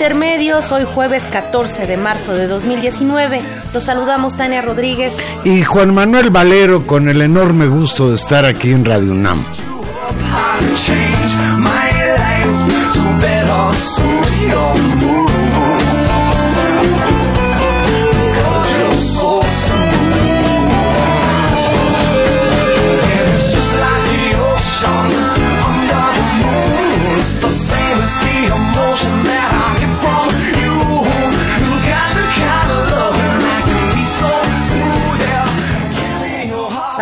Intermedios, hoy jueves 14 de marzo de 2019. Los saludamos Tania Rodríguez y Juan Manuel Valero con el enorme gusto de estar aquí en Radio UNAM.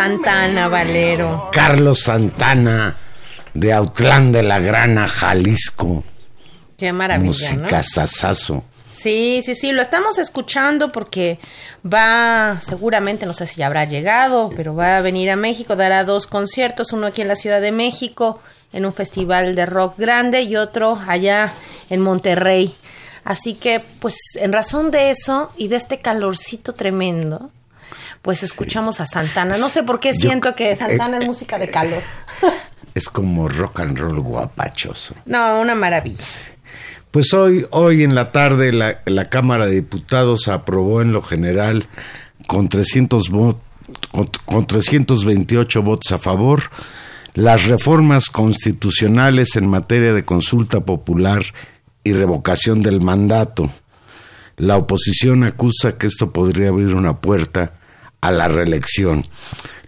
Santana, Valero. Carlos Santana, de Autlán de la Grana, Jalisco. Qué maravilla, Música sasazo. Sí, sí, sí, lo estamos escuchando porque va, seguramente, no sé si ya habrá llegado, pero va a venir a México, dará dos conciertos, uno aquí en la Ciudad de México, en un festival de rock grande, y otro allá en Monterrey. Así que, pues, en razón de eso y de este calorcito tremendo, pues escuchamos a Santana. No sé por qué siento que Santana es música de calor. Es como rock and roll guapachoso. No, una maravilla. Pues hoy, hoy en la tarde la, la Cámara de Diputados aprobó en lo general con 300 con, con 328 votos a favor las reformas constitucionales en materia de consulta popular y revocación del mandato. La oposición acusa que esto podría abrir una puerta a la reelección.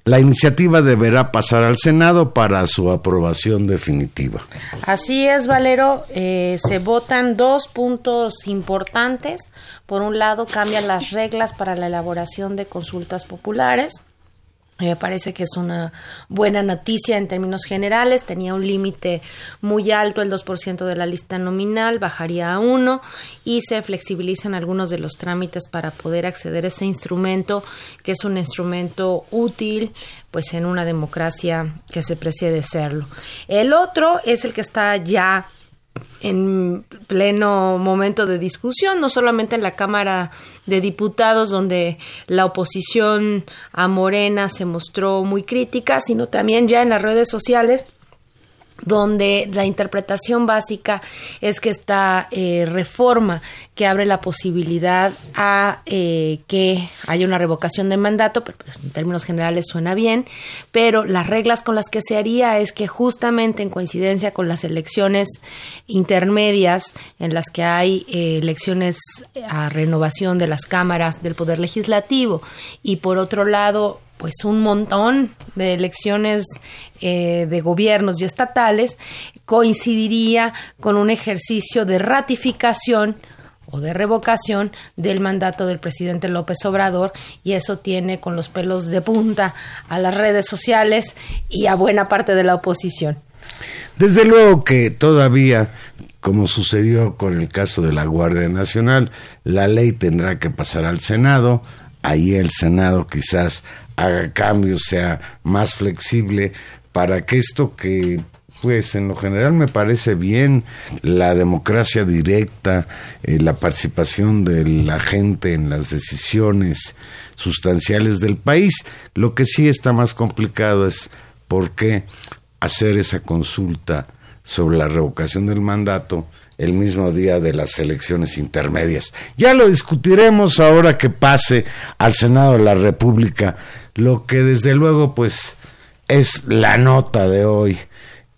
La iniciativa deberá pasar al Senado para su aprobación definitiva. Así es, Valero. Eh, se votan dos puntos importantes. Por un lado, cambian las reglas para la elaboración de consultas populares. Me parece que es una buena noticia en términos generales. Tenía un límite muy alto, el 2% de la lista nominal, bajaría a 1 y se flexibilizan algunos de los trámites para poder acceder a ese instrumento, que es un instrumento útil pues en una democracia que se precie de serlo. El otro es el que está ya en pleno momento de discusión, no solamente en la Cámara de Diputados, donde la oposición a Morena se mostró muy crítica, sino también ya en las redes sociales donde la interpretación básica es que esta eh, reforma que abre la posibilidad a eh, que haya una revocación de mandato, pero pues, en términos generales suena bien, pero las reglas con las que se haría es que justamente en coincidencia con las elecciones intermedias en las que hay eh, elecciones a renovación de las cámaras del Poder Legislativo y por otro lado pues un montón de elecciones eh, de gobiernos y estatales coincidiría con un ejercicio de ratificación o de revocación del mandato del presidente López Obrador y eso tiene con los pelos de punta a las redes sociales y a buena parte de la oposición. Desde luego que todavía, como sucedió con el caso de la Guardia Nacional, la ley tendrá que pasar al Senado, ahí el Senado quizás haga cambios, sea más flexible para que esto que pues en lo general me parece bien la democracia directa, eh, la participación de la gente en las decisiones sustanciales del país. Lo que sí está más complicado es por qué hacer esa consulta sobre la revocación del mandato el mismo día de las elecciones intermedias. Ya lo discutiremos ahora que pase al Senado de la República, lo que desde luego pues es la nota de hoy,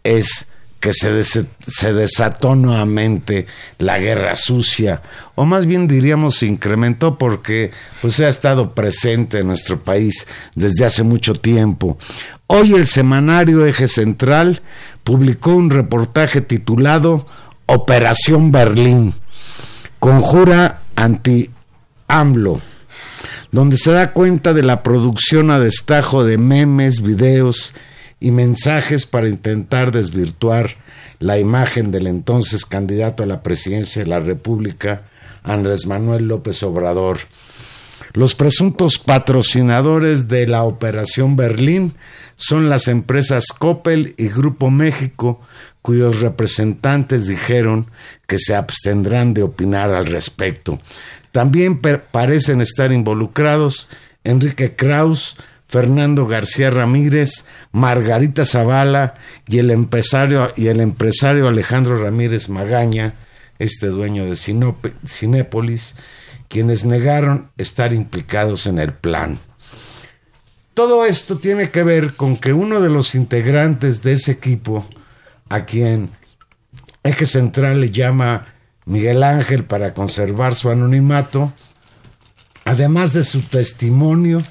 es que se, se desató nuevamente la guerra sucia, o más bien diríamos se incrementó porque pues ha estado presente en nuestro país desde hace mucho tiempo. Hoy el semanario Eje Central publicó un reportaje titulado Operación Berlín, conjura anti-AMLO, donde se da cuenta de la producción a destajo de memes, videos y mensajes para intentar desvirtuar la imagen del entonces candidato a la presidencia de la República, Andrés Manuel López Obrador. Los presuntos patrocinadores de la Operación Berlín son las empresas Coppel y Grupo México, cuyos representantes dijeron que se abstendrán de opinar al respecto. También parecen estar involucrados Enrique Kraus, Fernando García Ramírez, Margarita Zavala y el empresario, Alejandro Ramírez Magaña, este dueño de Cinépolis, quienes negaron estar implicados en el plan. Todo esto tiene que ver con que uno de los integrantes de ese equipo, a quien Eje Central le llama Miguel Ángel para conservar su anonimato, además de su testimonio,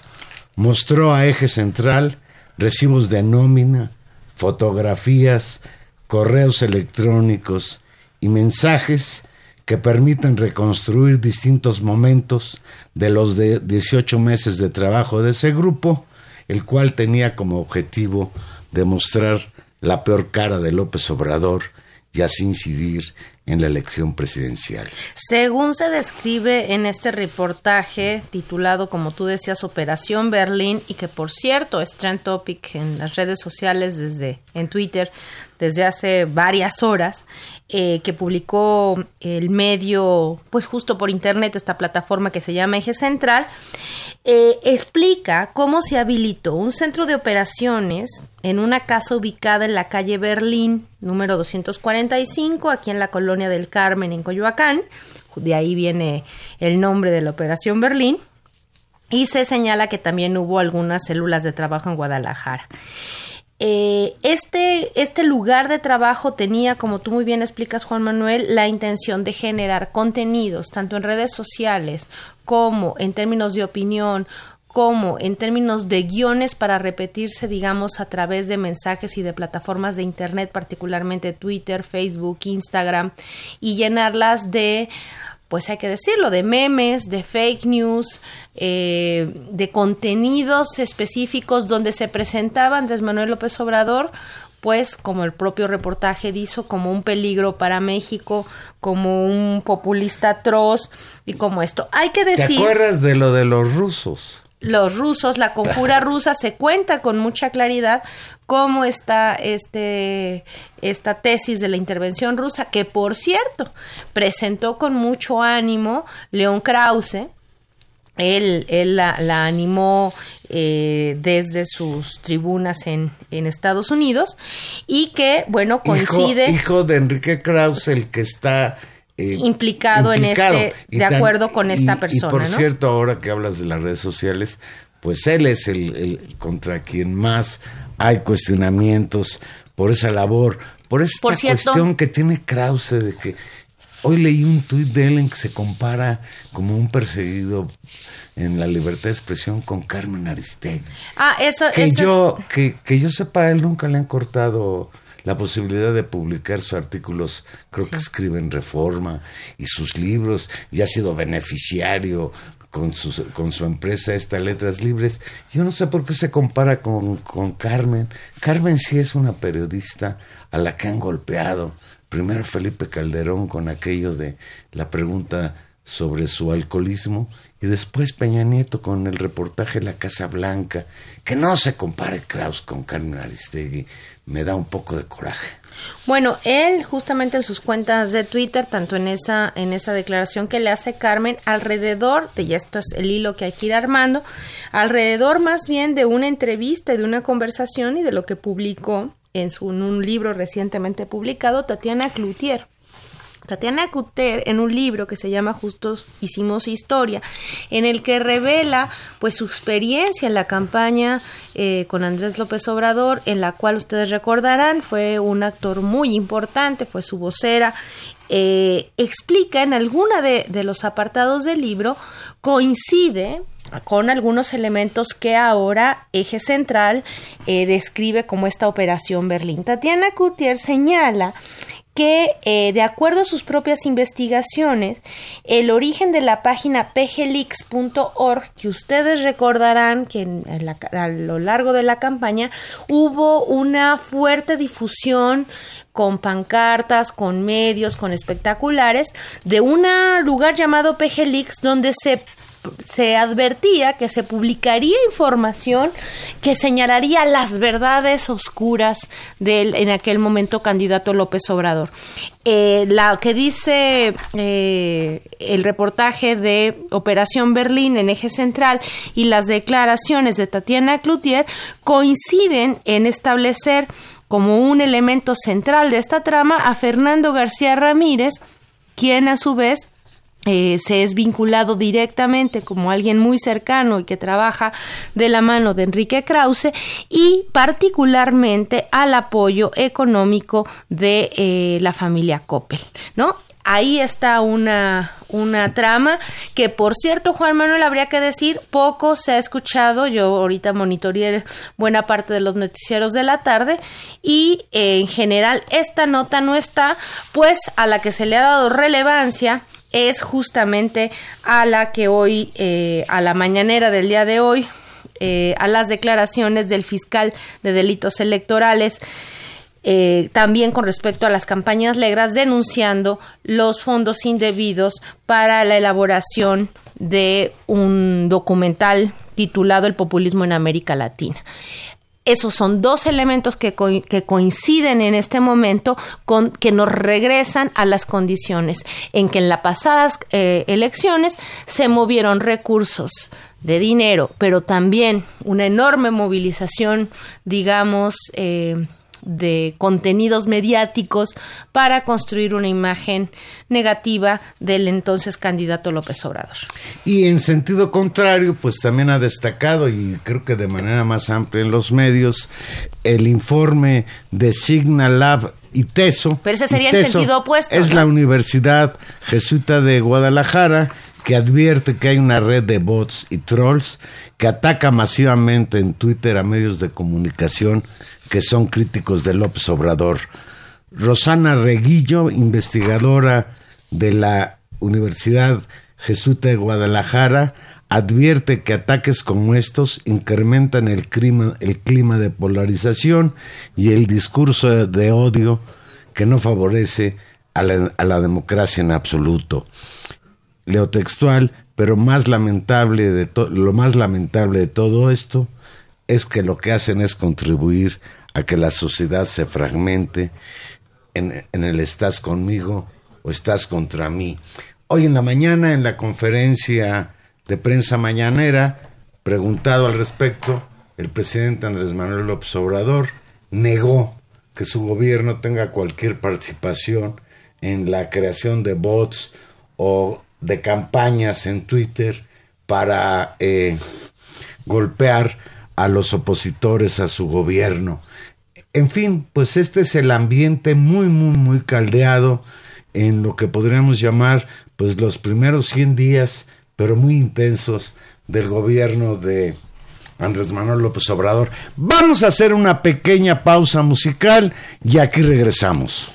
mostró a Eje Central recibos de nómina, fotografías, correos electrónicos y mensajes que permiten reconstruir distintos momentos de los de 18 meses de trabajo de ese grupo el cual tenía como objetivo demostrar la peor cara de López Obrador y así incidir en la elección presidencial. Según se describe en este reportaje titulado, como tú decías, Operación Berlín, y que por cierto es trend topic en las redes sociales desde en Twitter desde hace varias horas, eh, que publicó el medio, pues justo por internet, esta plataforma que se llama Eje Central, eh, explica cómo se habilitó un centro de operaciones en una casa ubicada en la calle Berlín, número 245, aquí en la colonia del Carmen, en Coyoacán. De ahí viene el nombre de la Operación Berlín. Y se señala que también hubo algunas células de trabajo en Guadalajara. Eh, este, este lugar de trabajo tenía, como tú muy bien explicas, Juan Manuel, la intención de generar contenidos, tanto en redes sociales como en términos de opinión, como en términos de guiones para repetirse, digamos, a través de mensajes y de plataformas de Internet, particularmente Twitter, Facebook, Instagram, y llenarlas de pues hay que decirlo, de memes, de fake news, eh, de contenidos específicos donde se presentaba Andrés Manuel López Obrador, pues como el propio reportaje dijo, como un peligro para México, como un populista atroz y como esto. Hay que decir... ¿Te acuerdas de lo de los rusos? Los rusos, la conjura rusa, se cuenta con mucha claridad cómo está este, esta tesis de la intervención rusa, que por cierto presentó con mucho ánimo León Krause. Él, él la, animó eh, desde sus tribunas en, en, Estados Unidos y que, bueno, coincide. Hijo, de Enrique Krause, el que está eh, implicado, en este, de acuerdo con esta persona. Y por cierto, ahora que hablas de las redes sociales, pues él es el, contra quien más hay cuestionamientos por esa labor, por esta cuestión que tiene Krause de que hoy leí un tuit de él en que se compara como un perseguido en la libertad de expresión con Carmen Aristegui. Ah, eso, que yo que, que yo sepa él nunca le han cortado la posibilidad de publicar sus artículos, creo que escribe en Reforma, y sus libros, y ha sido beneficiario con su, con su empresa, esta Letras Libres. Yo no sé por qué se compara con, con Carmen. Carmen sí es una periodista a la que han golpeado. Primero Felipe Calderón con aquello de la pregunta sobre su alcoholismo y después Peña Nieto con el reportaje La Casa Blanca, que no se compare Kraus con Carmen Aristegui, me da un poco de coraje. Bueno, él justamente en sus cuentas de Twitter, tanto en esa, en esa declaración que le hace Carmen, alrededor, de ya esto es el hilo que hay que ir armando, alrededor más bien de una entrevista, de una conversación y de lo que publicó en, su, en un libro recientemente publicado, Tatiana Cloutier. Tatiana Cuter en un libro que se llama Justos Hicimos Historia, en el que revela pues su experiencia en la campaña eh, con Andrés López Obrador, en la cual ustedes recordarán fue un actor muy importante, fue su vocera, eh, explica en alguna de, los apartados del libro, coincide con algunos elementos que ahora Eje Central eh, describe como esta operación Berlín. Tatiana Cutier señala que, eh, de acuerdo a sus propias investigaciones, el origen de la página pglix.org, que ustedes recordarán que a lo largo de la campaña hubo una fuerte difusión con pancartas, con medios, con espectaculares, de un lugar llamado PGLix, donde se se advertía que se publicaría información que señalaría las verdades oscuras del en aquel momento candidato López Obrador. Eh, la que dice eh, el reportaje de Operación Berlín en eje central y las declaraciones de Tatiana Cloutier coinciden en establecer como un elemento central de esta trama a Fernando García Ramírez, quien a su vez eh, se es vinculado directamente como alguien muy cercano y que trabaja de la mano de Enrique Krause y particularmente al apoyo económico de eh, la familia Coppel, ¿no? Ahí está una, una trama que, por cierto, Juan Manuel, habría que decir, poco se ha escuchado. Yo ahorita monitoreé buena parte de los noticieros de la tarde y eh, en general esta nota no está, pues a la que se le ha dado relevancia es justamente a la que hoy, eh, a la mañanera del día de hoy, eh, a las declaraciones del fiscal de delitos electorales, eh, también con respecto a las campañas negras, denunciando los fondos indebidos para la elaboración de un documental titulado El populismo en América Latina esos son dos elementos que, que, coinciden en este momento con que nos regresan a las condiciones en que en las pasadas eh, elecciones se movieron recursos de dinero, pero también una enorme movilización, digamos, eh, de contenidos mediáticos para construir una imagen negativa del entonces candidato López Obrador. Y en sentido contrario, pues también ha destacado, y creo que de manera más amplia en los medios, el informe de Signal Lab y TESO. Pero ese sería el sentido opuesto. Es la Universidad Jesuita de Guadalajara que advierte que hay una red de bots y trolls que ataca masivamente en Twitter a medios de comunicación que son críticos de López Obrador. Rosana Reguillo, investigadora de la Universidad Jesuita de Guadalajara, advierte que ataques como estos incrementan el clima, el clima de polarización y el discurso de odio que no favorece a la, a la democracia en absoluto. Leo textual, pero más lamentable de lo más lamentable de todo esto es que lo que hacen es contribuir a que la sociedad se fragmente en, el estás conmigo o estás contra mí. Hoy en la mañana, en la conferencia de prensa mañanera, preguntado al respecto, el presidente Andrés Manuel López Obrador negó que su gobierno tenga cualquier participación en la creación de bots o de campañas en Twitter para eh, golpear a los opositores a su gobierno. En fin, pues este es el ambiente muy, muy, muy caldeado en lo que podríamos llamar pues los primeros 100 días, pero muy intensos del gobierno de Andrés Manuel López Obrador. Vamos a hacer una pequeña pausa musical y aquí regresamos.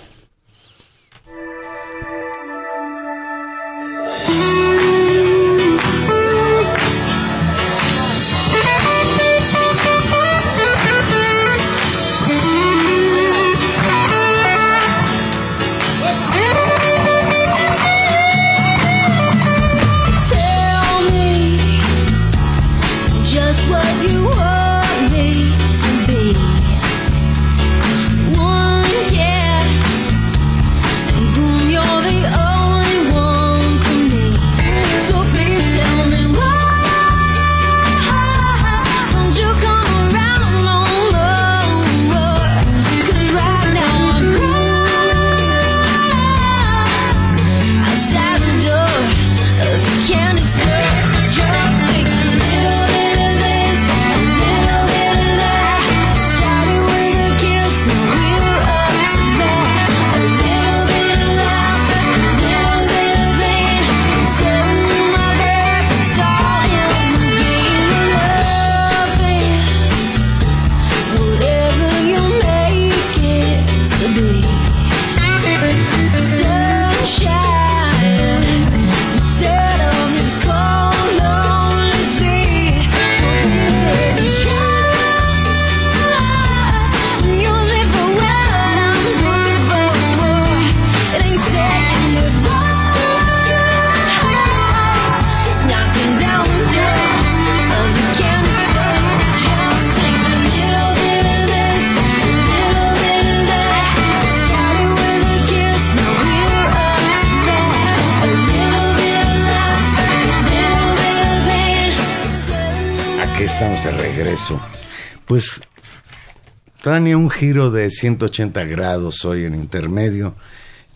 Trae un giro de 180 grados hoy en intermedio.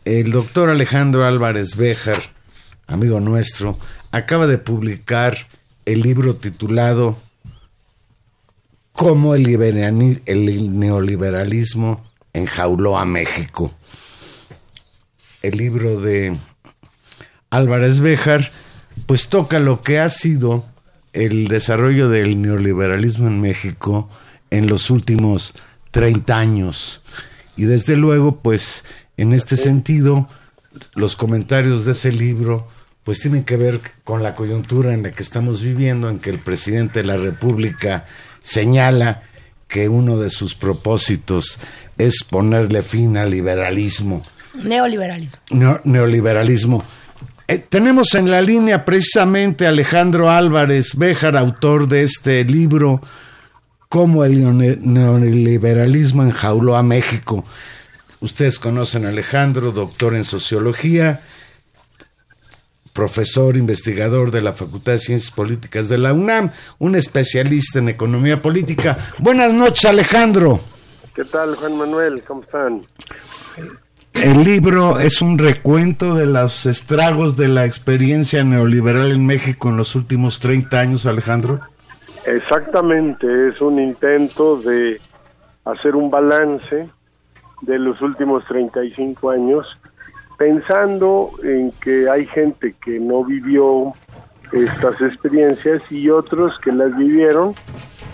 El doctor Alejandro Álvarez Béjar, amigo nuestro, acaba de publicar el libro titulado Cómo el, el neoliberalismo enjauló a México. El libro de Álvarez Béjar pues toca lo que ha sido el desarrollo del neoliberalismo en México en los últimos 30 años. Y desde luego, pues en este sentido, los comentarios de ese libro pues tienen que ver con la coyuntura en la que estamos viviendo, en que el presidente de la República señala que uno de sus propósitos es ponerle fin al liberalismo. Neoliberalismo. neoliberalismo. Eh, tenemos en la línea precisamente a Alejandro Álvarez Béjar, autor de este libro, Cómo el neoliberalismo enjauló a México. Ustedes conocen a Alejandro, doctor en sociología, profesor investigador de la Facultad de Ciencias Políticas de la UNAM, un especialista en economía política. Buenas noches, Alejandro. ¿Qué tal, Juan Manuel? ¿Cómo están? El libro es un recuento de los estragos de la experiencia neoliberal en México en los últimos 30 años, Alejandro. Exactamente, es un intento de hacer un balance de los últimos 35 años, pensando en que hay gente que no vivió estas experiencias y otros que las vivieron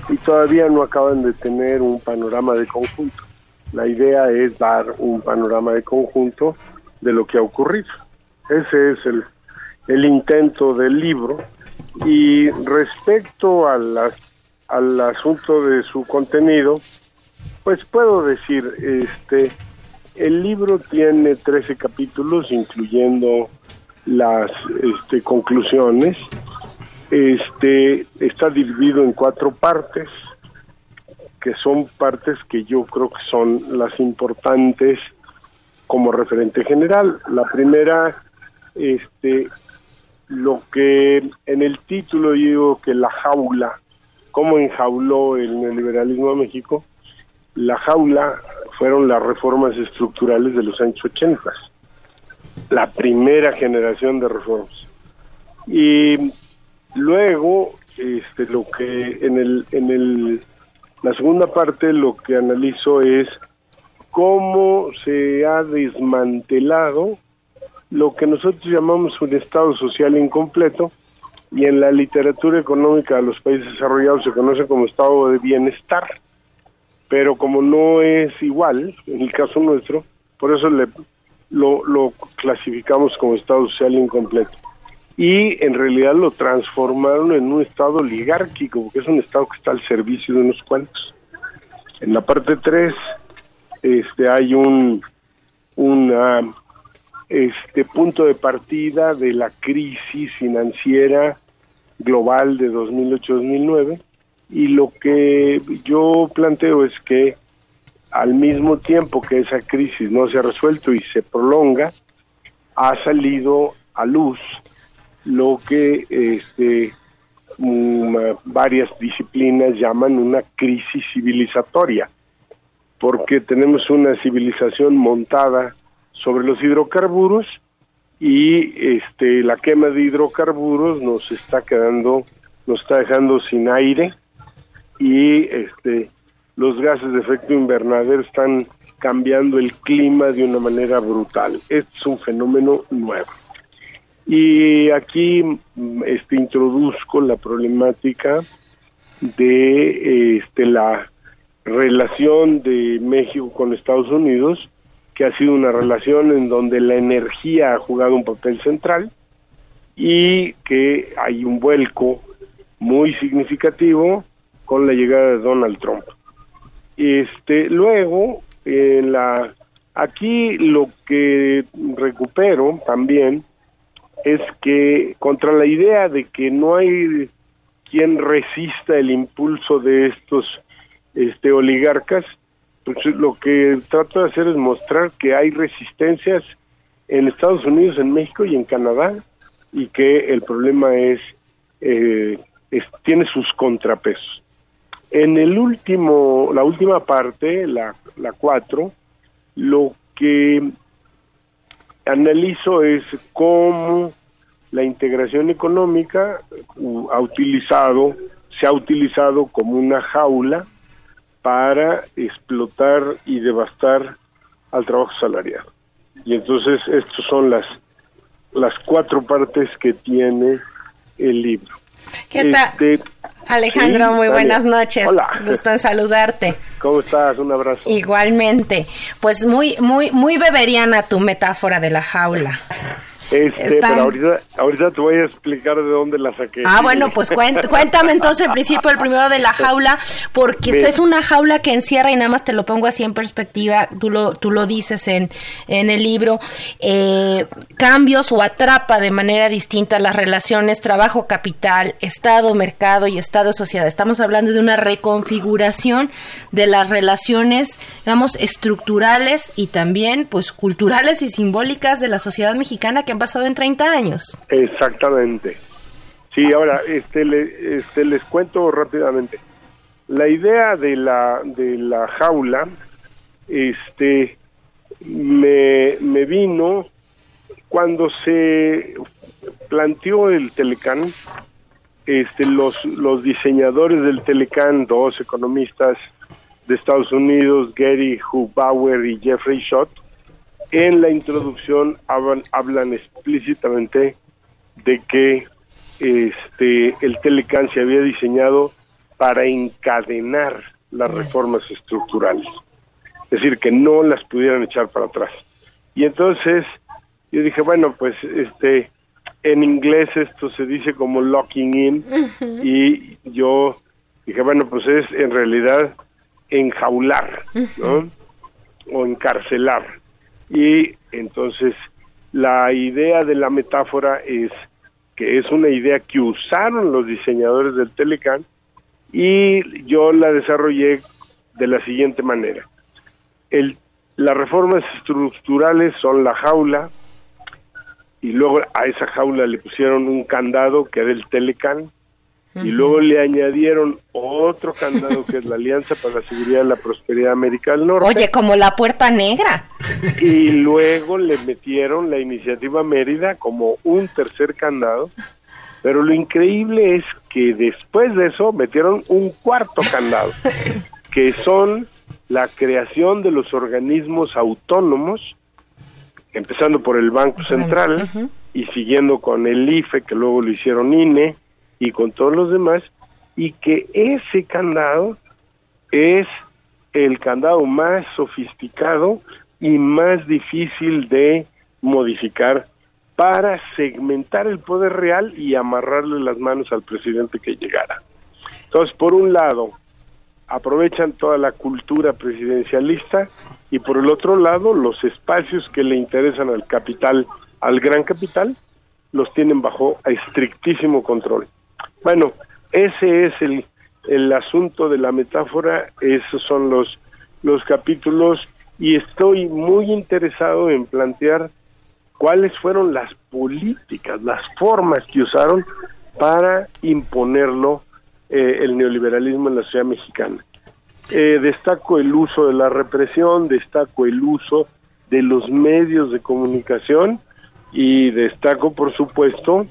y todavía no acaban de tener un panorama de conjunto. La idea es dar un panorama de conjunto de lo que ha ocurrido. Ese es el, el intento del libro. Y respecto a al asunto de su contenido, pues puedo decir, este, el libro tiene 13 capítulos, incluyendo las este, conclusiones. Este, está dividido en cuatro partes que son partes que yo creo que son las importantes como referente general. La primera, este, lo que en el título digo que la jaula, cómo enjauló el neoliberalismo a México, la jaula fueron las reformas estructurales de los años 80, la primera generación de reformas. Y luego, este, lo que en el, en el la segunda parte lo que analizo es cómo se ha desmantelado lo que nosotros llamamos un Estado social incompleto y en la literatura económica de los países desarrollados se conoce como Estado de bienestar. Pero como no es igual, en el caso nuestro, por eso le, lo, lo clasificamos como Estado social incompleto y en realidad lo transformaron en un estado oligárquico, porque es un estado que está al servicio de unos cuantos. En la parte 3 este, hay un una, este punto de partida de la crisis financiera global de 2008-2009 y lo que yo planteo es que al mismo tiempo que esa crisis no se ha resuelto y se prolonga, ha salido a luz lo que este, mm, varias disciplinas llaman una crisis civilizatoria, porque tenemos una civilización montada sobre los hidrocarburos y este, la quema de hidrocarburos nos está quedando, nos está dejando sin aire y este, los gases de efecto invernadero están cambiando el clima de una manera brutal. Este es un fenómeno nuevo. Y aquí este, introduzco la problemática de este, la relación de México con Estados Unidos, que ha sido una relación en donde la energía ha jugado un papel central y que hay un vuelco muy significativo con la llegada de Donald Trump. Este, luego, en la, aquí lo que recupero también es que contra la idea de que no hay quien resista el impulso de estos este oligarcas, pues lo que trato de hacer es mostrar que hay resistencias en Estados Unidos, en México y en Canadá y que el problema es, eh, es tiene sus contrapesos. En el último, la última parte, la, la cuatro, lo que analizo es cómo la integración económica ha utilizado, se ha utilizado como una jaula para explotar y devastar al trabajo salariado. Y entonces estas son las, las cuatro partes que tiene el libro. ¿Qué tal? Este, Alejandro, muy buenas noches. Hola. Gusto en saludarte. ¿Cómo estás? Un abrazo. Igualmente. Pues muy, muy, muy beberiana tu metáfora de la jaula. Este, pero ahorita, ahorita te voy a explicar de dónde la saqué. Ah, bueno, pues cuéntame entonces el principio, el primero de la jaula, porque es una jaula que encierra, y nada más te lo pongo así en perspectiva, tú lo, tú lo dices en, en el libro, eh, cambios o atrapa de manera distinta las relaciones trabajo-capital, Estado-mercado y Estado-sociedad. Estamos hablando de una reconfiguración de las relaciones, digamos, estructurales y también, pues, culturales y simbólicas de la sociedad mexicana que pasado en 30 años. Exactamente. Sí, ahora este, este, les cuento rápidamente. La idea de la de la jaula este me, me vino cuando se planteó el Telecán, este, los, los diseñadores del Telecán, dos economistas de Estados Unidos, Gary Hubauer y Jeffrey Schott, en la introducción hablan, explícitamente de que este el Telecan se había diseñado para encadenar las reformas estructurales, es decir, que no las pudieran echar para atrás. Y entonces yo dije, bueno, pues este en inglés esto se dice como locking in y yo dije, bueno, pues es en realidad enjaular, ¿no? O encarcelar. Y entonces la idea de la metáfora es que es una idea que usaron los diseñadores del Telecan y yo la desarrollé de la siguiente manera. El, las reformas estructurales son la jaula y luego a esa jaula le pusieron un candado que era el Telecan y luego le añadieron otro candado que es la Alianza para la Seguridad y la Prosperidad América del Norte. Oye, como la puerta negra. Y luego le metieron la iniciativa Mérida como un tercer candado. Pero lo increíble es que después de eso metieron un cuarto candado, que son la creación de los organismos autónomos, empezando por el Banco Central y siguiendo con el IFE, que luego lo hicieron INE, y con todos los demás, y que ese candado es el candado más sofisticado y más difícil de modificar para segmentar el poder real y amarrarle las manos al presidente que llegara. Entonces, por un lado, aprovechan toda la cultura presidencialista y por el otro lado, los espacios que le interesan al capital, al gran capital, los tienen bajo estrictísimo control. Bueno, ese es el, el asunto de la metáfora, esos son los, los capítulos y estoy muy interesado en plantear cuáles fueron las políticas, las formas que usaron para imponerlo eh, el neoliberalismo en la sociedad mexicana. Eh, destaco el uso de la represión, destaco el uso de los medios de comunicación y destaco, por supuesto,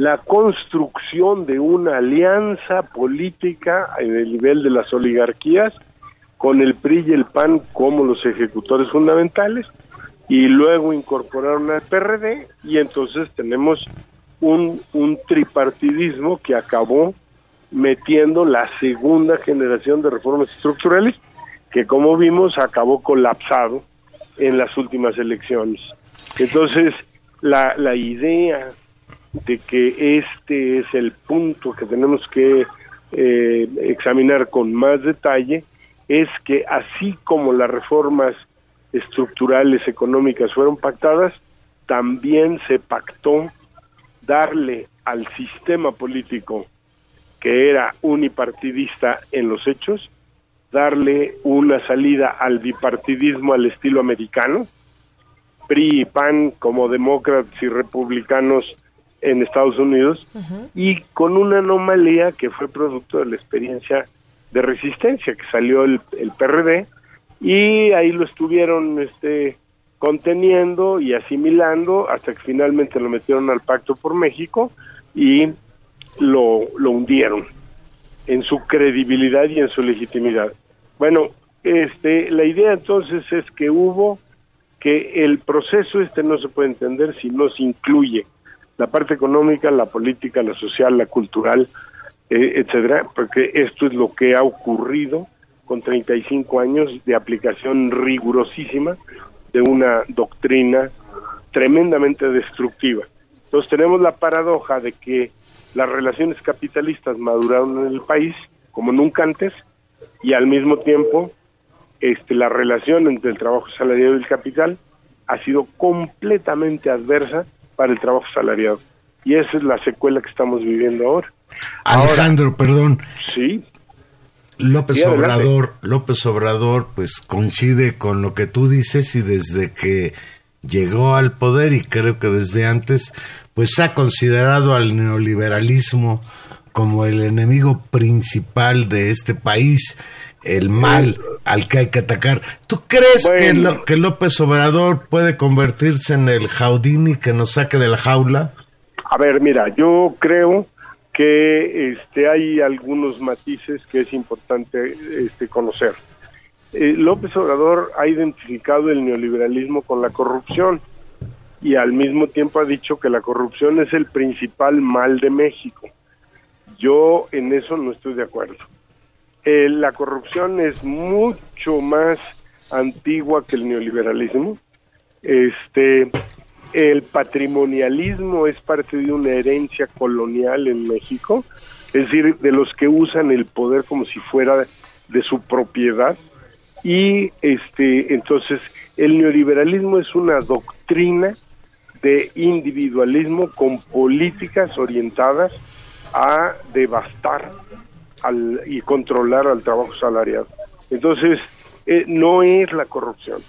la construcción de una alianza política en el nivel de las oligarquías con el PRI y el PAN como los ejecutores fundamentales y luego incorporaron al PRD y entonces tenemos un, un tripartidismo que acabó metiendo la segunda generación de reformas estructurales que como vimos acabó colapsado en las últimas elecciones. Entonces, la, la idea de que este es el punto que tenemos que eh, examinar con más detalle, es que así como las reformas estructurales económicas fueron pactadas, también se pactó darle al sistema político que era unipartidista en los hechos, darle una salida al bipartidismo al estilo americano, PRI y PAN como demócratas y republicanos en Estados Unidos y con una anomalía que fue producto de la experiencia de resistencia, que salió el, el PRD, y ahí lo estuvieron este, conteniendo y asimilando hasta que finalmente lo metieron al Pacto por México y lo, lo hundieron en su credibilidad y en su legitimidad. Bueno, este, la idea entonces es que hubo que el proceso este no se puede entender si no se incluye la parte económica, la política, la social, la cultural, eh, etcétera, porque esto es lo que ha ocurrido con 35 años de aplicación rigurosísima de una doctrina tremendamente destructiva. Entonces tenemos la paradoja de que las relaciones capitalistas maduraron en el país como nunca antes y al mismo tiempo este, la relación entre el trabajo salariado y el capital ha sido completamente adversa para el trabajo salariado. Y esa es la secuela que estamos viviendo ahora. Alejandro, perdón. Sí. López Obrador, López Obrador, pues coincide con lo que tú dices y desde que llegó al poder y creo que desde antes, pues ha considerado al neoliberalismo como el enemigo principal de este país, el mal al que hay que atacar. ¿Tú crees que, que López Obrador puede convertirse en el Jaudini que nos saque de la jaula? A ver, mira, yo creo que este, hay algunos matices que es importante este, conocer. Eh, López Obrador ha identificado el neoliberalismo con la corrupción y al mismo tiempo ha dicho que la corrupción es el principal mal de México. Yo en eso no estoy de acuerdo. Eh, la corrupción es mucho más antigua que el neoliberalismo. Este, el patrimonialismo es parte de una herencia colonial en México, es decir, de los que usan el poder como si fuera de su propiedad. Y este, entonces el neoliberalismo es una doctrina de individualismo con políticas orientadas a devastar al, y controlar al trabajo salarial. Entonces, eh, no es la corrupción,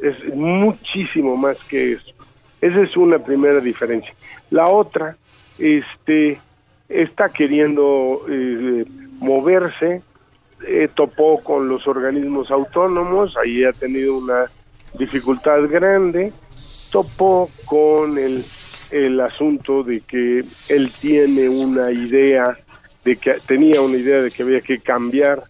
es muchísimo más que eso. Esa es una primera diferencia. La otra, este, está queriendo eh, moverse, eh, topó con los organismos autónomos, ahí ha tenido una dificultad grande, topó con el, el asunto de que él tiene una idea, de que tenía una idea de que había que cambiar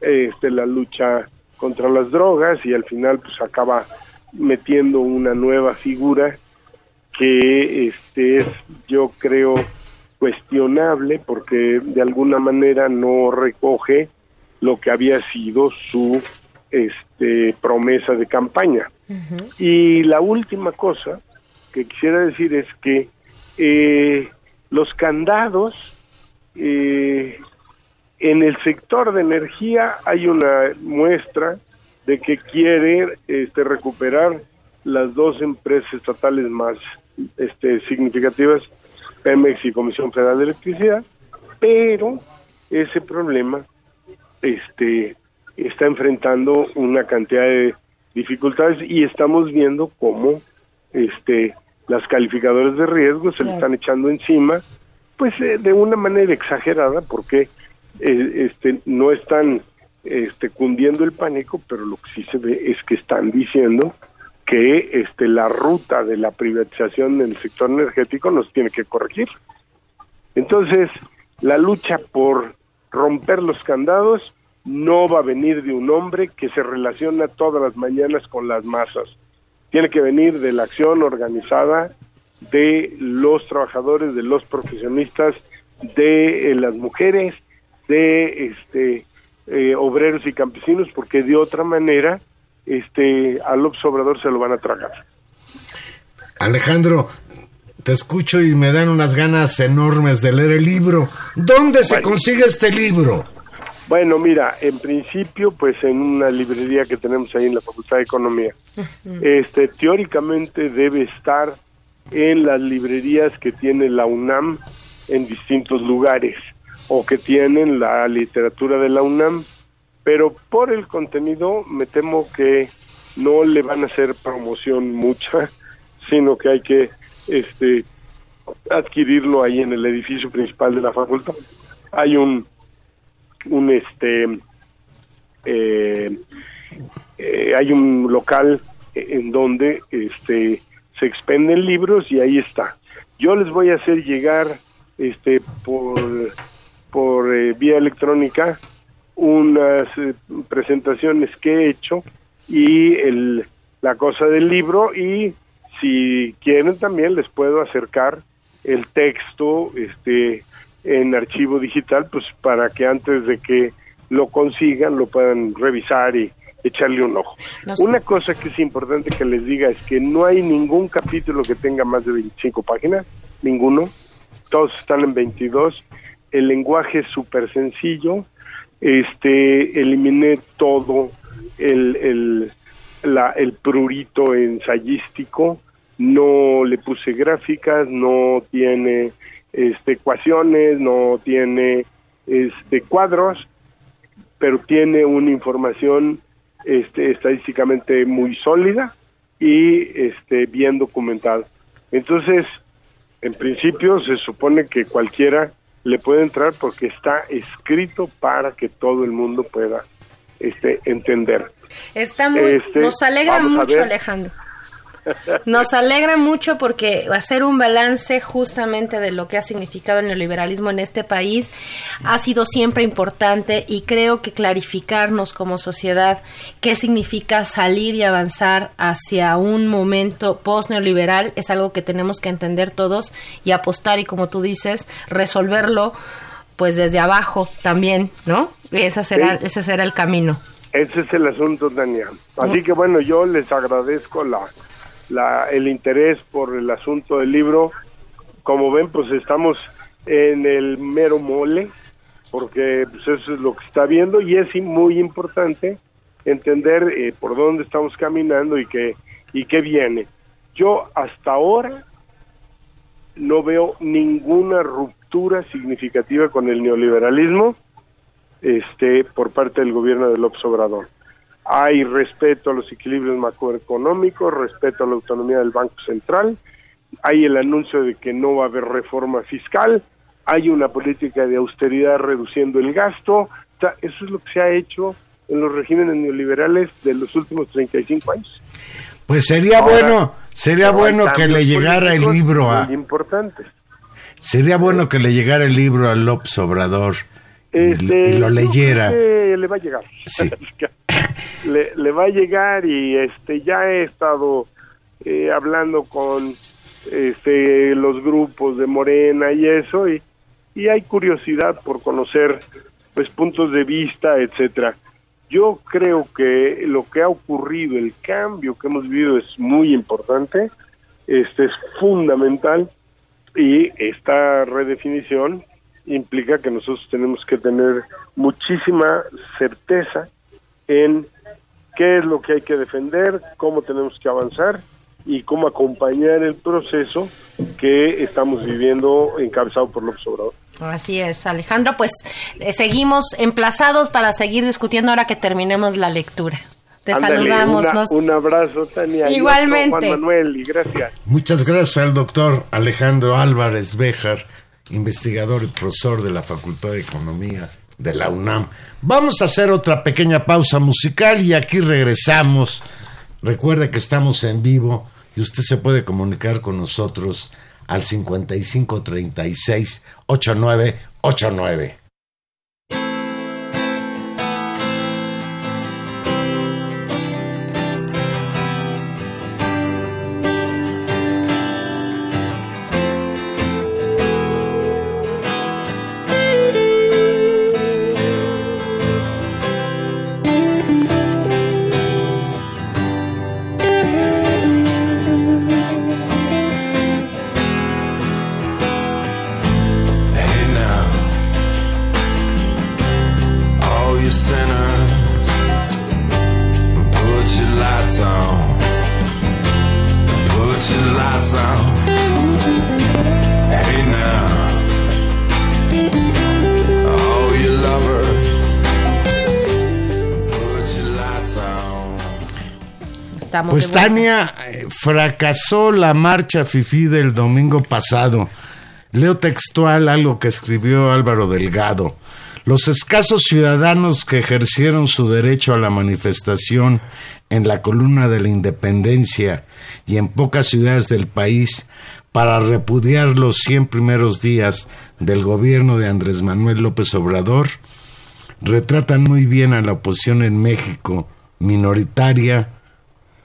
este, la lucha contra las drogas y al final pues acaba metiendo una nueva figura que este es yo creo cuestionable porque de alguna manera no recoge lo que había sido su este promesa de campaña. Y la última cosa que quisiera decir es que eh, los candados eh, en el sector de energía hay una muestra de que quiere este, recuperar las dos empresas estatales más este, significativas, Pemex y Comisión Federal de Electricidad, pero ese problema este, está enfrentando una cantidad de dificultades y estamos viendo cómo este, las calificadoras de riesgo se le están echando encima, pues eh, de una manera exagerada, porque eh, este, no están este, cundiendo el pánico, pero lo que sí se ve es que están diciendo que este, la ruta de la privatización en el sector energético nos tiene que corregir. Entonces, la lucha por romper los candados no va a venir de un hombre que se relaciona todas las mañanas con las masas. Tiene que venir de la acción organizada de los trabajadores, de los profesionistas, de eh, las mujeres, de este eh, obreros y campesinos, porque de otra manera este, al Obrador se lo van a tragar. Alejandro, te escucho y me dan unas ganas enormes de leer el libro. ¿Dónde se consigue este libro? Bueno, mira, en principio, pues en una librería que tenemos ahí en la Facultad de Economía. Este, teóricamente debe estar en las librerías que tiene la UNAM en distintos lugares o que tienen la literatura de la UNAM pero por el contenido me temo que no le van a hacer promoción mucha, sino que hay que este adquirirlo ahí en el edificio principal de la facultad. Hay un un este eh, eh, hay un local en donde este se expenden libros y ahí está. Yo les voy a hacer llegar este por por eh, vía electrónica unas presentaciones que he hecho y el la cosa del libro y si quieren también les puedo acercar el texto este en archivo digital pues para que antes de que lo consigan lo puedan revisar y echarle un ojo. Una cosa que es importante que les diga es que no hay ningún capítulo que tenga más de 25 páginas, ninguno, todos están en 22, el lenguaje es súper sencillo, este, eliminé todo el, el, la, el prurito ensayístico, no le puse gráficas, no tiene este, ecuaciones, no tiene este, cuadros, pero tiene una información este, estadísticamente muy sólida y este, bien documentada. Entonces, en principio se supone que cualquiera le puede entrar porque está escrito para que todo el mundo pueda este, entender. Está muy, este, nos alegra mucho, Alejandro. Nos alegra mucho porque hacer un balance justamente de lo que ha significado el neoliberalismo en este país ha sido siempre importante y creo que clarificarnos como sociedad qué significa salir y avanzar hacia un momento post-neoliberal es algo que tenemos que entender todos y apostar y como tú dices, resolverlo pues desde abajo también, ¿no? Ese será, ese será el camino. Ese es el asunto, Daniel. Así que bueno, yo les agradezco la el interés por el asunto del libro. Como ven, pues estamos en el mero mole, porque pues eso es lo que está viendo y es muy importante entender eh, por dónde estamos caminando y qué, y qué viene. Yo hasta ahora no veo ninguna ruptura significativa con el neoliberalismo este, por parte del gobierno de López Obrador hay respeto a los equilibrios macroeconómicos, respeto a la autonomía del Banco Central, hay el anuncio de que no va a haber reforma fiscal, hay una política de austeridad reduciendo el gasto, eso es lo que se ha hecho en los regímenes neoliberales de los últimos 35 años. Pues sería bueno, sería bueno que le llegara el libro a importante. Sería bueno que le llegara el libro a López Obrador y, este, lo leyera. le va a llegar. Sí. le, va a llegar y este ya he estado eh, hablando con este los grupos de Morena y eso y, y hay curiosidad por conocer pues puntos de vista etcétera. Yo creo que lo que ha ocurrido el cambio que hemos vivido es muy importante este es fundamental y esta redefinición implica que nosotros tenemos que tener muchísima certeza en qué es lo que hay que defender, cómo tenemos que avanzar y cómo acompañar el proceso que estamos viviendo encabezado por López Obrador. Así es, Alejandro, pues eh, seguimos emplazados para seguir discutiendo ahora que terminemos la lectura. Te saludamos. Un abrazo, Tania. Igualmente. Juan Manuel, y gracias. Muchas gracias al doctor Alejandro Álvarez Béjar, investigador y profesor de la Facultad de Economía de la UNAM. Vamos a hacer otra pequeña pausa musical y aquí regresamos. Recuerda que estamos en vivo y usted se puede comunicar con nosotros al 5536 8989. Pues Tania eh, fracasó la marcha FIFI del domingo pasado. Leo textual algo que escribió Álvaro Delgado. Los escasos ciudadanos que ejercieron su derecho a la manifestación en la columna de la independencia y en pocas ciudades del país para repudiar los 100 primeros días del gobierno de Andrés Manuel López Obrador, retratan muy bien a la oposición en México, minoritaria,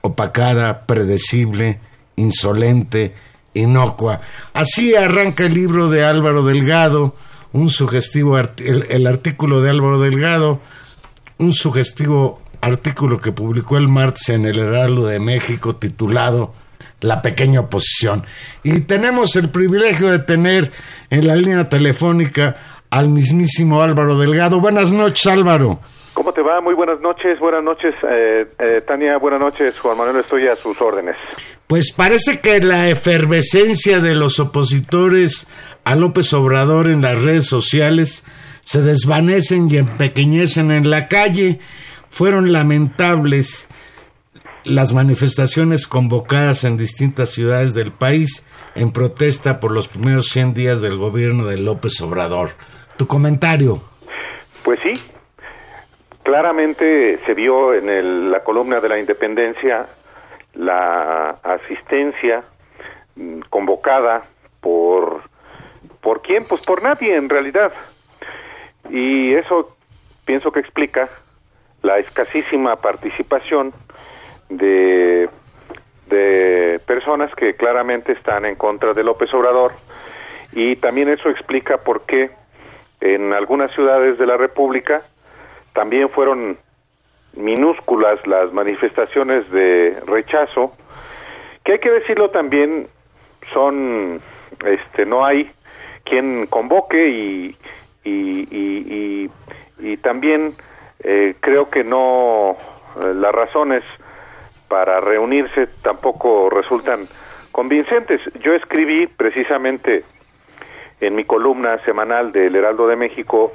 opacada, predecible, insolente, inocua. Así arranca el libro de Álvaro Delgado, un sugestivo el, artículo de Álvaro Delgado, un sugestivo artículo que publicó el martes en el Heraldo de México titulado La pequeña oposición. Y tenemos el privilegio de tener en la línea telefónica al mismísimo Álvaro Delgado. Buenas noches, Álvaro. ¿Cómo te va? Muy buenas noches, buenas noches, eh, eh, Tania, buenas noches, Juan Manuel, estoy a sus órdenes. Pues parece que la efervescencia de los opositores a López Obrador en las redes sociales se desvanecen y empequeñecen en la calle. Fueron lamentables las manifestaciones convocadas en distintas ciudades del país en protesta por los primeros 100 días del gobierno de López Obrador. ¿Tu comentario? Pues sí, claramente se vio en la columna de la independencia la asistencia mm, convocada por por quién pues por nadie en realidad. Y eso pienso que explica la escasísima participación de de personas que claramente están en contra de López Obrador. Y también eso explica por qué en algunas ciudades de la República también fueron minúsculas las manifestaciones de rechazo, que hay que decirlo también, son, este, no hay quien convoque y, y, y, también eh, creo que no, eh, las razones para reunirse tampoco resultan convincentes. Yo escribí precisamente en mi columna semanal del Heraldo de México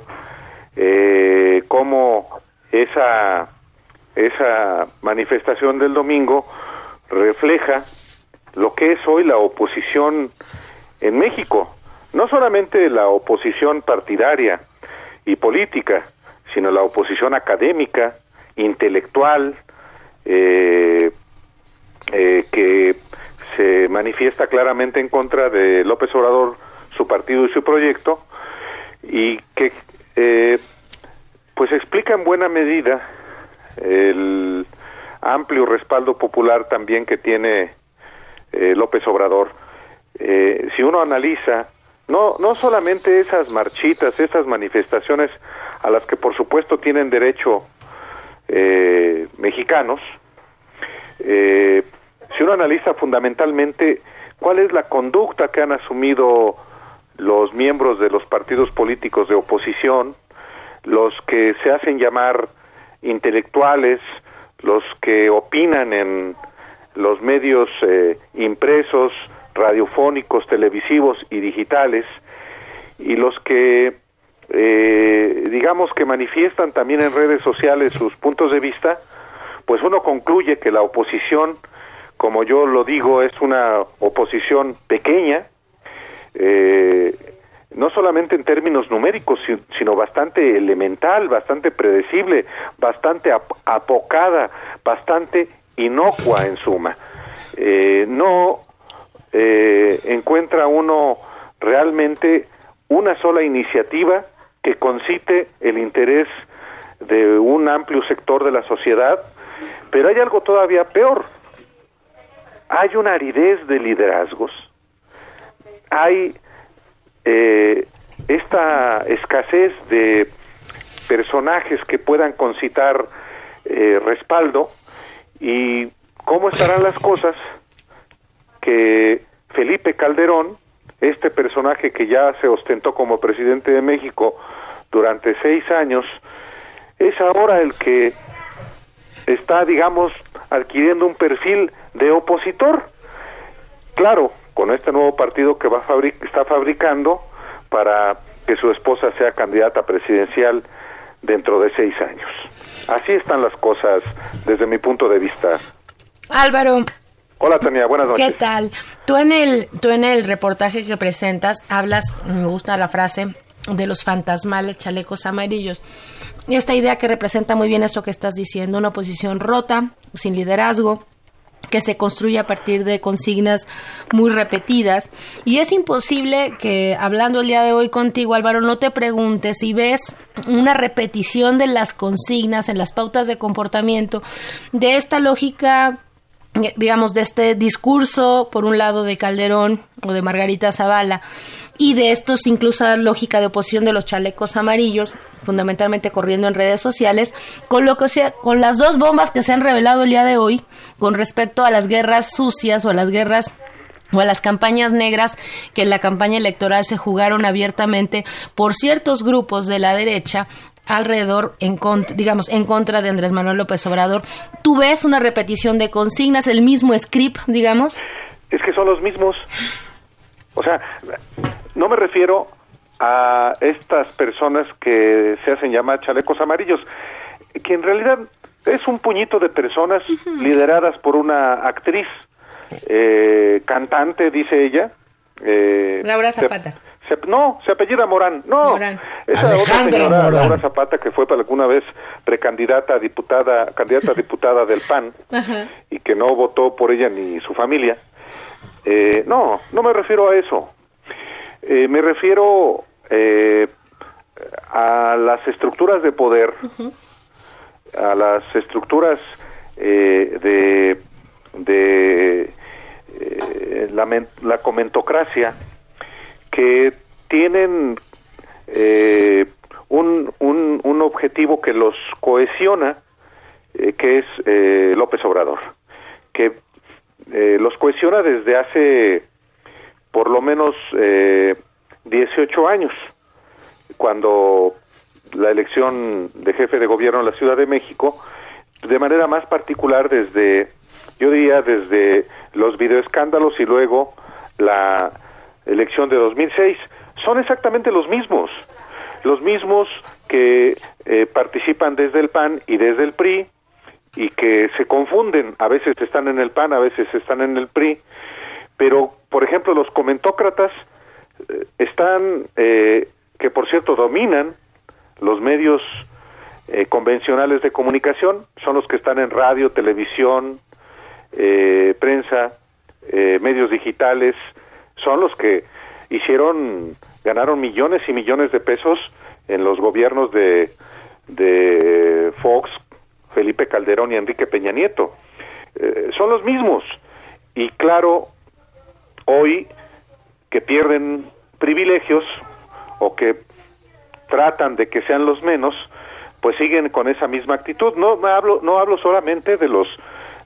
eh, cómo esa, esa manifestación del domingo refleja lo que es hoy la oposición en México, no solamente la oposición partidaria y política, sino la oposición académica, intelectual, eh, eh, que se manifiesta claramente en contra de López Obrador su partido y su proyecto y que eh, pues explica en buena medida el amplio respaldo popular también que tiene eh, López Obrador. Eh, si uno analiza no, no solamente esas marchitas, esas manifestaciones a las que por supuesto tienen derecho mexicanos, si uno analiza fundamentalmente cuál es la conducta que han asumido los miembros de los partidos políticos de oposición, los que se hacen llamar intelectuales, los que opinan en los medios eh, impresos, radiofónicos, televisivos y digitales, y los que, eh, digamos que manifiestan también en redes sociales sus puntos de vista, pues uno concluye que la oposición, como yo lo digo, es una oposición pequeña, eh, no solamente en términos numéricos, sino bastante elemental, bastante predecible, bastante apocada, bastante inocua en suma. Eh, no eh, encuentra uno realmente una sola iniciativa que concite el interés de un amplio sector de la sociedad, pero hay algo todavía peor. Hay una aridez de liderazgos hay eh, esta escasez de personajes que puedan concitar eh, respaldo y cómo estarán las cosas que Felipe Calderón, este personaje que ya se ostentó como presidente de México durante seis años, es ahora el que está, digamos, adquiriendo un perfil de opositor. Claro, con este nuevo partido que va está fabricando para que su esposa sea candidata presidencial dentro de seis años. Así están las cosas desde mi punto de vista. Álvaro. Hola Tania, buenas noches. ¿Qué tal? Tú en el tú en el reportaje que presentas hablas, me gusta la frase de los fantasmales chalecos amarillos. Y esta idea que representa muy bien esto que estás diciendo, una oposición rota, sin liderazgo, que se construye a partir de consignas muy repetidas. Y es imposible que, hablando el día de hoy contigo, Álvaro, no te preguntes si ves una repetición de las consignas en las pautas de comportamiento de esta lógica digamos, de este discurso, por un lado, de Calderón o de Margarita Zavala, y de estos incluso la lógica de oposición de los chalecos amarillos, fundamentalmente corriendo en redes sociales, con lo que sea, con las dos bombas que se han revelado el día de hoy con respecto a las guerras sucias o a las guerras o a las campañas negras que en la campaña electoral se jugaron abiertamente por ciertos grupos de la derecha alrededor, en contra, digamos, en contra de Andrés Manuel López Obrador. ¿Tú ves una repetición de consignas, el mismo script, digamos? Es que son los mismos. O sea, no me refiero a estas personas que se hacen llamar chalecos amarillos, que en realidad es un puñito de personas lideradas por una actriz, eh, cantante, dice ella. Eh, Laura Zapata no, se apellida Morán. No, esa otra señora, Laura Zapata, que fue alguna vez precandidata a diputada, candidata a diputada del PAN y que no votó por ella ni su familia. Eh, no, no me refiero a eso. Eh, me refiero eh, a las estructuras de poder, a las estructuras de, de la, la comentocracia que tienen eh, un, un, objetivo que los cohesiona, eh, que es eh, López Obrador, que los cohesiona desde hace por lo menos 18 años, cuando la elección de jefe de gobierno en la Ciudad de México, de manera más particular desde, yo diría, desde los videoescándalos y luego la elección de 2006 son exactamente los mismos, los mismos que eh, participan desde el PAN y desde el PRI y que se confunden, a veces están en el PAN, a veces están en el PRI, pero por ejemplo los comentócratas eh, están, eh, que por cierto dominan los medios convencionales de comunicación, son los que están en radio, televisión, prensa, medios digitales, son los que hicieron, ganaron millones y millones de pesos en los gobiernos de, de Fox, Felipe Calderón y Enrique Peña Nieto. Eh, son los mismos. Y claro, hoy que pierden privilegios o que tratan de que sean los menos, pues siguen con esa misma actitud. No, hablo, no hablo solamente de los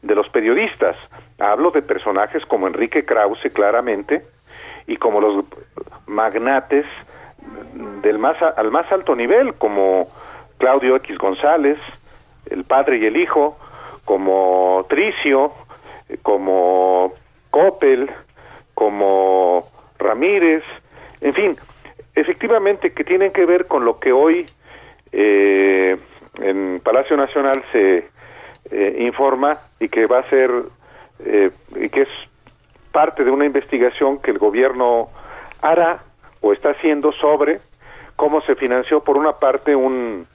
de los periodistas, hablo de personajes como Enrique Krause claramente, y como los magnates del más al más alto nivel como Claudio X González, el padre y el hijo, como Tricio, como Coppel, como Ramírez, en fin, efectivamente que tienen que ver con lo que hoy eh, en Palacio Nacional se eh, informa y que va a ser eh, y que es parte de una investigación que el gobierno hará o está haciendo sobre cómo se financió por una parte un,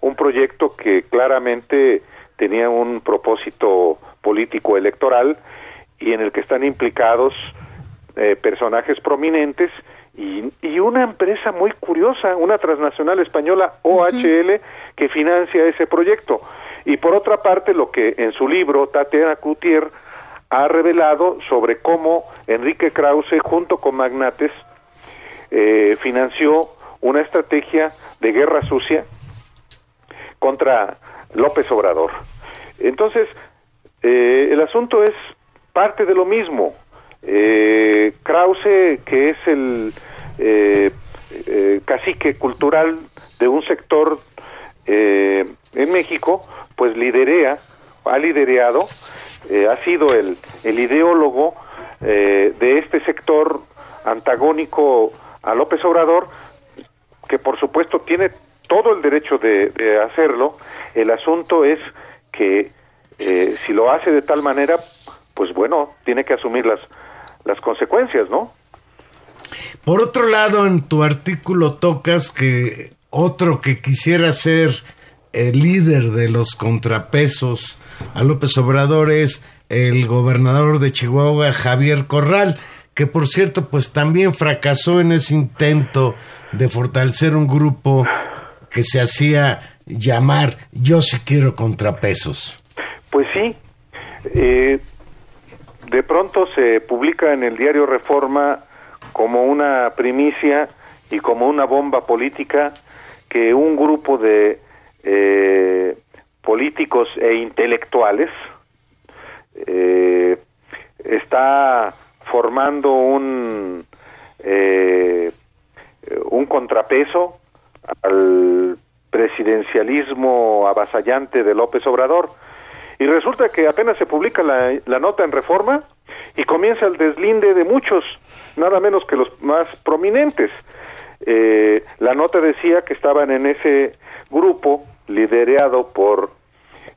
un proyecto que claramente tenía un propósito político electoral y en el que están implicados eh, personajes prominentes y, y, una empresa muy curiosa, una transnacional española OHL que financia ese proyecto. Y por otra parte, lo que en su libro Tatiana Cloutier ha revelado sobre cómo Enrique Krause, junto con magnates, eh, financió una estrategia de guerra sucia contra López Obrador. Entonces, eh, el asunto es parte de lo mismo. Eh, Krause, que es el cacique cultural de un sector en México, pues liderea, ha liderado eh, ha sido el, el ideólogo eh, de este sector antagónico a López Obrador, que por supuesto tiene todo el derecho de, hacerlo. El asunto es que eh, si lo hace de tal manera, pues bueno, tiene que asumir las, las consecuencias, ¿no? Por otro lado, en tu artículo tocas que otro que quisiera ser el líder de los contrapesos a López Obrador es el gobernador de Chihuahua, Javier Corral, que por cierto, pues también fracasó en ese intento de fortalecer un grupo que se hacía llamar Yo sí quiero contrapesos. Pues sí, eh, de pronto se publica en el diario Reforma como una primicia y como una bomba política que un grupo de eh, políticos e intelectuales eh, está formando un eh, un contrapeso al presidencialismo avasallante de López Obrador y resulta que apenas se publica la, nota en reforma y comienza el deslinde de muchos, nada menos que los más prominentes. Eh, la nota decía que estaban en ese grupo liderado por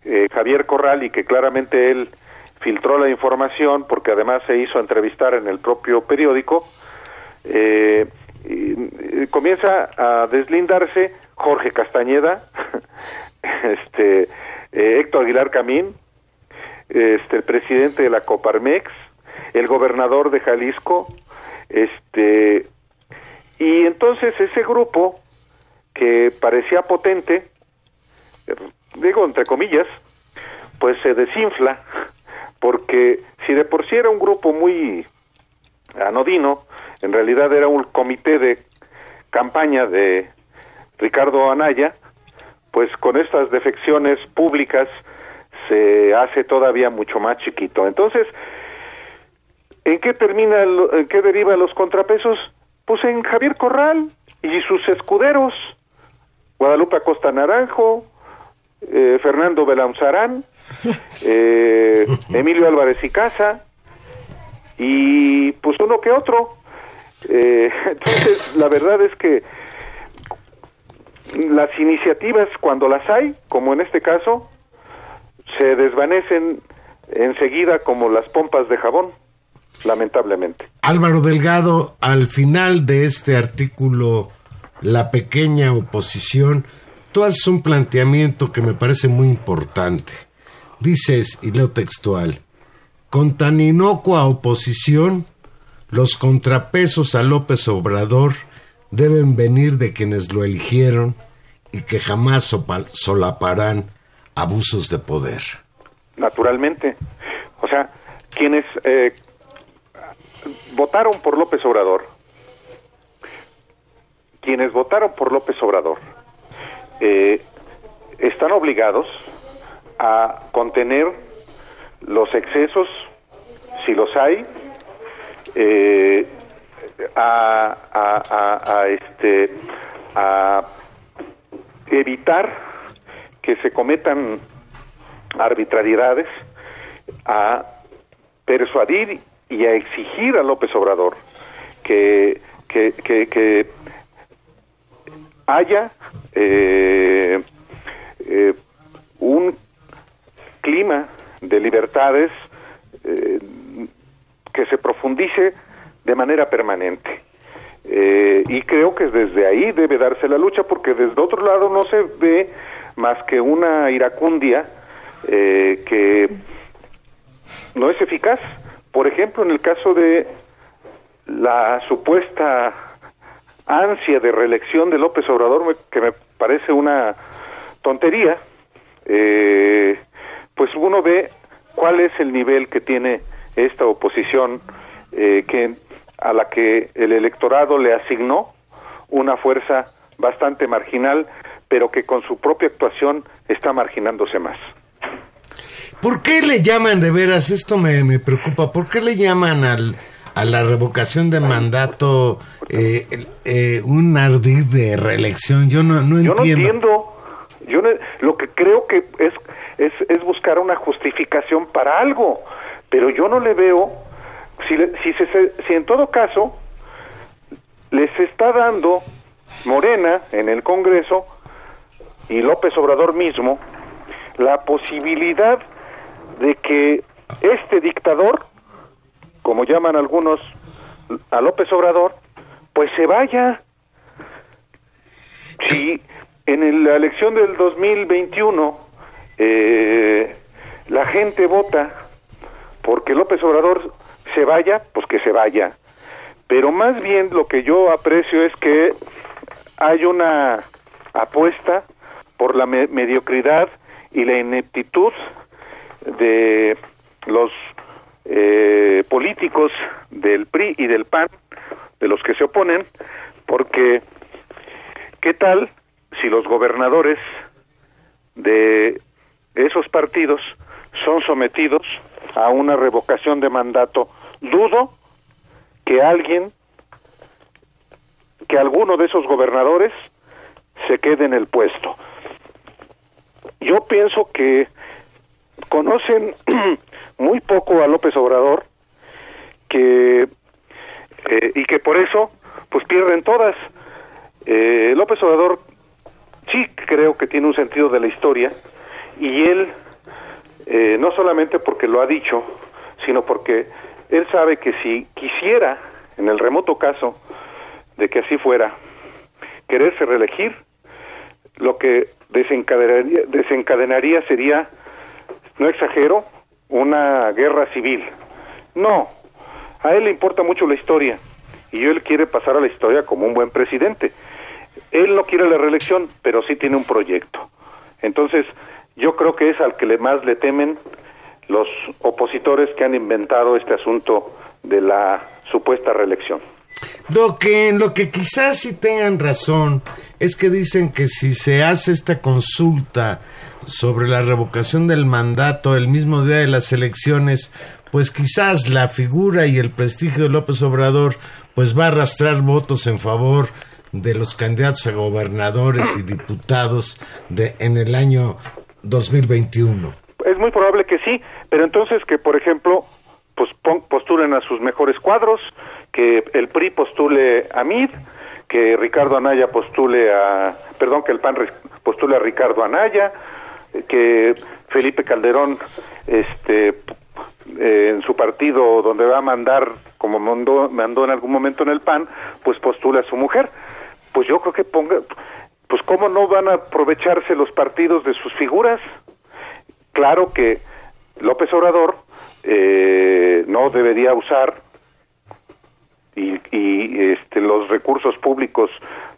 eh, Javier Corral y que claramente él filtró la información porque además se hizo entrevistar en el propio periódico. Eh, y, comienza a deslindarse Jorge Castañeda, este Héctor Aguilar Camín, este el presidente de la Coparmex, el gobernador de Jalisco, este y entonces ese grupo que parecía potente, digo entre comillas, pues se desinfla, porque si de por sí era un grupo muy anodino, en realidad era un comité de campaña de Ricardo Anaya, pues con estas defecciones públicas se hace todavía mucho más chiquito. Entonces, ¿en qué termina, en qué deriva los contrapesos? Pues en Javier Corral y sus escuderos, Guadalupe Acosta Naranjo, eh, Fernando Belanzarán, eh, Emilio Álvarez y Casa, y pues uno que otro. Eh, entonces, la verdad es que las iniciativas, cuando las hay, como en este caso, se desvanecen enseguida como las pompas de jabón, lamentablemente. Álvaro Delgado, al final de este artículo, La pequeña oposición, tú haces un planteamiento que me parece muy importante. Dices, y leo textual, con tan inocua oposición, los contrapesos a López Obrador deben venir de quienes lo eligieron y que jamás solaparán abusos de poder. Naturalmente. O sea, quienes eh, votaron por López Obrador, quienes votaron por López Obrador, eh, están obligados a contener los excesos, si los hay, eh, a, a, a, este, a evitar que se cometan arbitrariedades, a persuadir y a exigir a López Obrador que, que, que, haya eh, eh, un clima de libertades eh, que se profundice de manera permanente. Eh, y creo que desde ahí debe darse la lucha porque desde otro lado no se ve más que una iracundia eh, que no es eficaz. Por ejemplo, en el caso de la supuesta ansia de reelección de López Obrador, que me parece una tontería, eh, pues uno ve cuál es el nivel que tiene esta oposición eh, que a la que el electorado le asignó una fuerza bastante marginal, pero que con su propia actuación está marginándose más. ¿Por qué le llaman de veras? Esto me, me preocupa. ¿Por qué le llaman al, a la revocación de mandato eh, eh, un ardid de reelección? Yo no, no entiendo. Yo no entiendo. Yo lo que creo que es, es, es buscar una justificación para algo, pero yo no le veo si, si, si en todo caso les está dando Morena en el Congreso y López Obrador mismo la posibilidad de que este dictador, como llaman algunos a López Obrador, pues se vaya. Si en la elección del 2021 eh, la gente vota porque López Obrador se vaya, pues que se vaya. Pero más bien lo que yo aprecio es que hay una apuesta por la mediocridad y la ineptitud de los eh, políticos del PRI y del PAN, de los que se oponen, porque ¿qué tal si los gobernadores de esos partidos son sometidos a una revocación de mandato? Dudo que alguien, que alguno de esos gobernadores se quede en el puesto. Yo pienso que conocen muy poco a López Obrador que eh, y que por eso pues pierden todas. Eh, López Obrador sí creo que tiene un sentido de la historia y él eh, no solamente porque lo ha dicho, sino porque él sabe que si quisiera, en el remoto caso de que así fuera, quererse reelegir, lo que desencadenaría, desencadenaría sería, no exagero, una guerra civil. No, a él le importa mucho la historia y él quiere pasar a la historia como un buen presidente. Él no quiere la reelección, pero sí tiene un proyecto. Entonces, yo creo que es al que más le temen los opositores que han inventado este asunto de la supuesta reelección. Lo que, lo que quizás sí tengan razón es que dicen que si se hace esta consulta sobre la revocación del mandato el mismo día de las elecciones, pues quizás la figura y el prestigio de López Obrador pues va a arrastrar votos en favor de los candidatos a gobernadores y diputados de en el año 2021. Es muy probable que sí, pero entonces que por ejemplo pues postulen a sus mejores cuadros, que el PRI postule a Mid, que Ricardo Anaya postule a, perdón, que el PAN postule a Ricardo Anaya, que Felipe Calderón, este, eh, en su partido donde va a mandar, como mandó, mandó en algún momento en el PAN, pues postule a su mujer. Pues yo creo que ponga, pues cómo no van a aprovecharse los partidos de sus figuras. Claro que López Obrador eh, no debería usar y, y este, los recursos públicos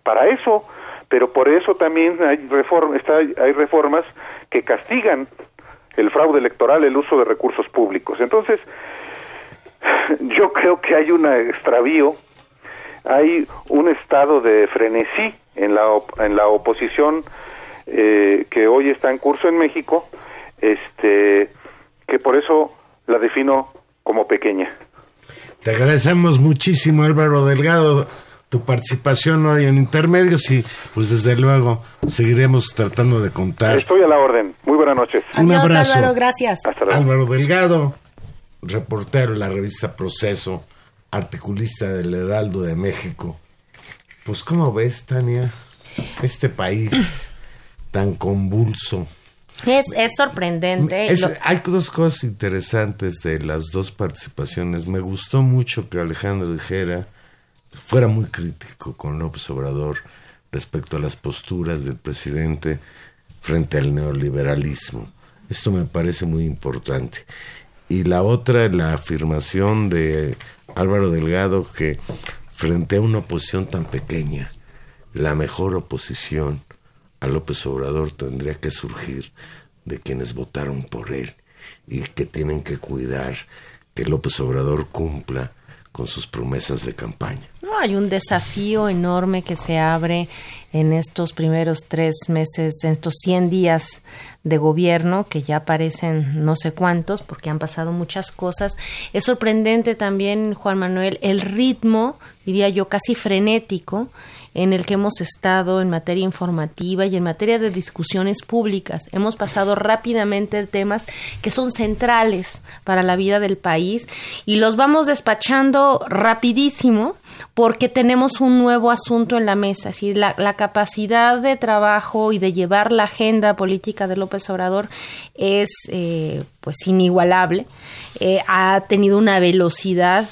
para eso, pero por eso también hay, reform, está, hay reformas que castigan el fraude electoral, el uso de recursos públicos. Entonces, yo creo que hay un extravío, hay un estado de frenesí en la, en la oposición eh, que hoy está en curso en México, este, que por eso la defino como pequeña. Te agradecemos muchísimo, Álvaro Delgado, tu participación hoy en Intermedios y pues desde luego seguiremos tratando de contar. Estoy a la orden. Muy buenas noches. Un abrazo. Álvaro, gracias. Álvaro Delgado, reportero de la revista Proceso, articulista del Heraldo de México. Pues ¿cómo ves, Tania? Este país tan convulso es, es sorprendente. Hay dos cosas interesantes de las dos participaciones. Me gustó mucho que Alejandro dijera, fuera muy crítico con López Obrador respecto a las posturas del presidente frente al neoliberalismo. Esto me parece muy importante. Y la otra, la afirmación de Álvaro Delgado que frente a una oposición tan pequeña, la mejor oposición a López Obrador tendría que surgir de quienes votaron por él y que tienen que cuidar que López Obrador cumpla con sus promesas de campaña. No, hay un desafío enorme que se abre en estos primeros tres meses, en estos 100 días de gobierno, que ya parecen no sé cuántos, porque han pasado muchas cosas. Es sorprendente también, Juan Manuel, el ritmo, diría yo, casi frenético en el que hemos estado en materia informativa y en materia de discusiones públicas. Hemos pasado rápidamente temas que son centrales para la vida del país y los vamos despachando rapidísimo porque tenemos un nuevo asunto en la mesa, la, capacidad de trabajo y de llevar la agenda política de López Obrador es eh, pues inigualable, eh, ha tenido una velocidad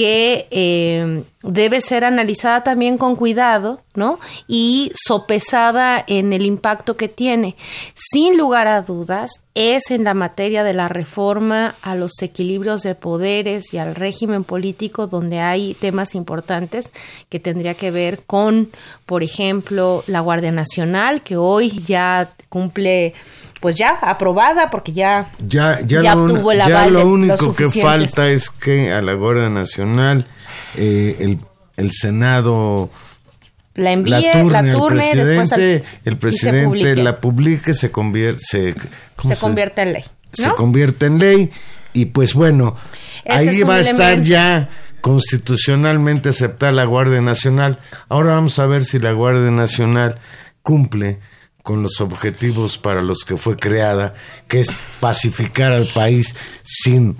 que eh, debe ser analizada también con cuidado, ¿no? Y sopesada en el impacto que tiene. Sin lugar a dudas, es en la materia de la reforma a los equilibrios de poderes y al régimen político donde hay temas importantes que tendría que ver con, por ejemplo, la Guardia Nacional, que hoy ya cumple pues ya aprobada porque ya ya, ya, obtuvo el aval lo único que falta es que a la Guardia Nacional eh, el, el, Senado la envíe, la turne, el presidente, el presidente la publique, se convierte, se, se, convierte en ley. Se convierte en ley y pues bueno, ahí va a estar ya constitucionalmente aceptada la Guardia Nacional. Ahora vamos a ver si la Guardia Nacional cumple con los objetivos para los que fue creada, que es pacificar al país sin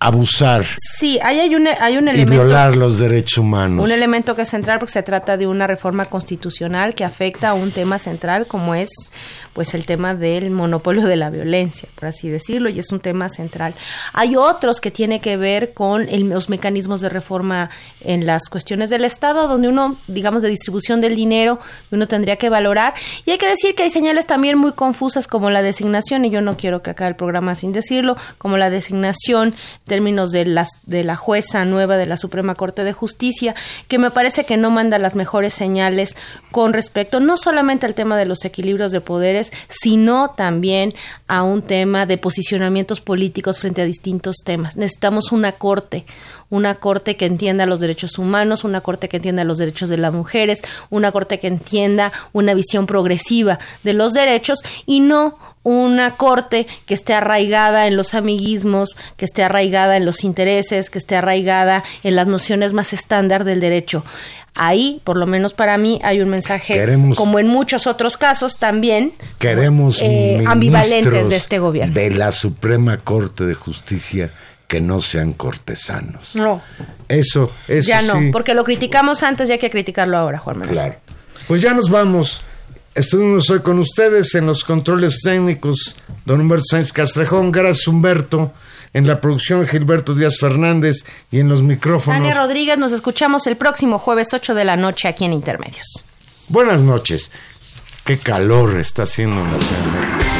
abusar sí, ahí hay un, hay un elemento, y violar los derechos humanos. Un elemento que es central porque se trata de una reforma constitucional que afecta a un tema central como es pues el tema del monopolio de la violencia, por así decirlo, y es un tema central. Hay otros que tiene que ver con los mecanismos de reforma en las cuestiones del Estado, donde uno, digamos, de distribución del dinero, uno tendría que valorar. Y hay que decir que hay señales también muy confusas como la designación, y yo no quiero que acabe el programa sin decirlo, como la designación términos de, las, de la jueza nueva de la Suprema Corte de Justicia, que me parece que no manda las mejores señales con respecto no solamente al tema de los equilibrios de poderes, sino también a un tema de posicionamientos políticos frente a distintos temas. Necesitamos una corte, una corte que entienda los derechos humanos, una corte que entienda los derechos de las mujeres, una corte que entienda una visión progresiva de los derechos y no una corte que esté arraigada en los amiguismos, que esté arraigada en los intereses, que esté arraigada en las nociones más estándar del derecho. Ahí, por lo menos para mí, hay un mensaje, como en muchos otros casos también, queremos eh, ambivalentes de este gobierno. De la Suprema Corte de Justicia que no sean cortesanos. No. Eso, eso Ya no, porque lo criticamos antes y hay que criticarlo ahora, Juan Manuel. Claro. Pues ya nos vamos. Estuvimos hoy con ustedes en los controles técnicos, don Humberto Sánchez Castrejón. Gracias, Humberto en la producción Gilberto Díaz Fernández y en los micrófonos. Tania Rodríguez, nos escuchamos el próximo jueves 8 de la noche aquí en Intermedios. Buenas noches. Qué calor está haciendo en la Ciudad de México.